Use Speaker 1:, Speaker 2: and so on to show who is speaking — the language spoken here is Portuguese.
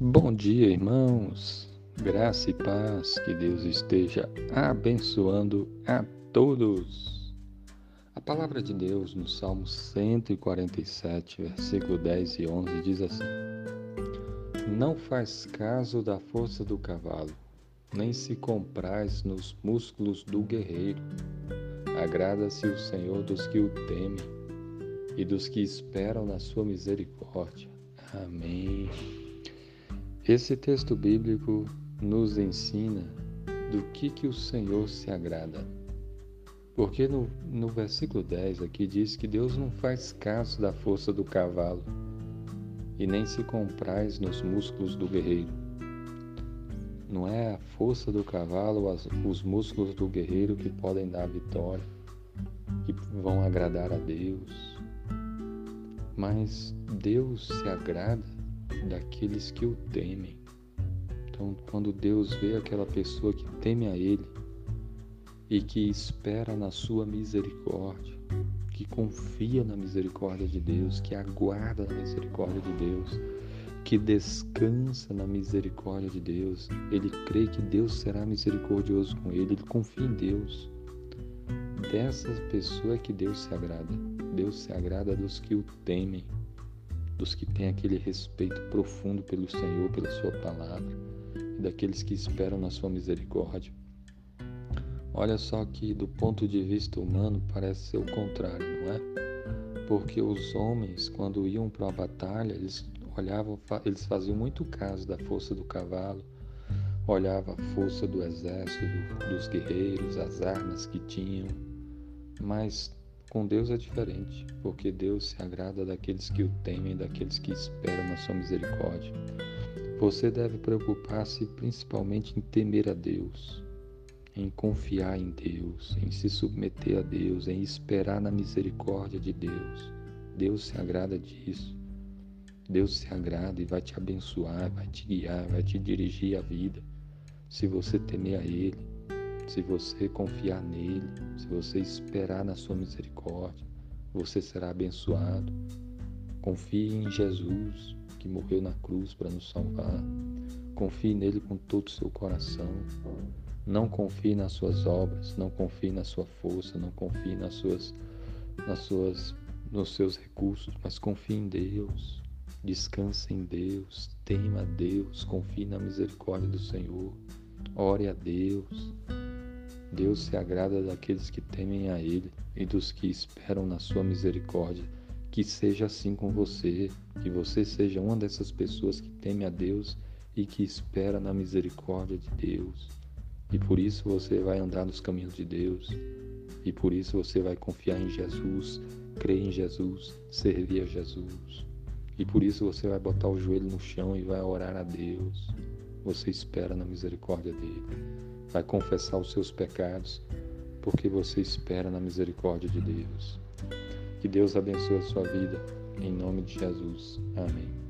Speaker 1: Bom dia, irmãos. Graça e paz, que Deus esteja abençoando a todos. A palavra de Deus no Salmo 147, versículo 10 e 11 diz assim: Não faz caso da força do cavalo, nem se compraz nos músculos do guerreiro. Agrada-se o Senhor dos que o temem e dos que esperam na sua misericórdia. Amém. Esse texto bíblico nos ensina do que, que o Senhor se agrada. Porque no, no versículo 10 aqui diz que Deus não faz caso da força do cavalo e nem se compraz nos músculos do guerreiro. Não é a força do cavalo, as, os músculos do guerreiro que podem dar vitória, que vão agradar a Deus. Mas Deus se agrada daqueles que o temem. Então, quando Deus vê aquela pessoa que teme a Ele e que espera na Sua misericórdia, que confia na misericórdia de Deus, que aguarda na misericórdia de Deus, que descansa na misericórdia de Deus, ele crê que Deus será misericordioso com ele, ele confia em Deus. Dessa pessoa é que Deus se agrada. Deus se agrada dos que o temem dos que têm aquele respeito profundo pelo Senhor, pela Sua palavra, e daqueles que esperam na Sua misericórdia. Olha só que, do ponto de vista humano, parece ser o contrário, não é? Porque os homens, quando iam para a batalha, eles olhavam, eles faziam muito caso da força do cavalo, olhavam a força do exército, dos guerreiros, as armas que tinham, mas com Deus é diferente, porque Deus se agrada daqueles que o temem, daqueles que esperam na sua misericórdia. Você deve preocupar-se principalmente em temer a Deus, em confiar em Deus, em se submeter a Deus, em esperar na misericórdia de Deus. Deus se agrada disso. Deus se agrada e vai te abençoar, vai te guiar, vai te dirigir a vida. Se você temer a Ele, se você confiar nele, se você esperar na sua misericórdia, você será abençoado. Confie em Jesus, que morreu na cruz para nos salvar. Confie nele com todo o seu coração. Não confie nas suas obras, não confie na sua força, não confie nas suas, nas suas, nos seus recursos, mas confie em Deus. Descanse em Deus, tema a Deus, confie na misericórdia do Senhor. Ore a Deus. Deus se agrada daqueles que temem a Ele e dos que esperam na Sua misericórdia. Que seja assim com você, que você seja uma dessas pessoas que teme a Deus e que espera na misericórdia de Deus. E por isso você vai andar nos caminhos de Deus. E por isso você vai confiar em Jesus, crer em Jesus, servir a Jesus. E por isso você vai botar o joelho no chão e vai orar a Deus. Você espera na misericórdia dele vai confessar os seus pecados, porque você espera na misericórdia de Deus. Que Deus abençoe a sua vida, em nome de Jesus. Amém.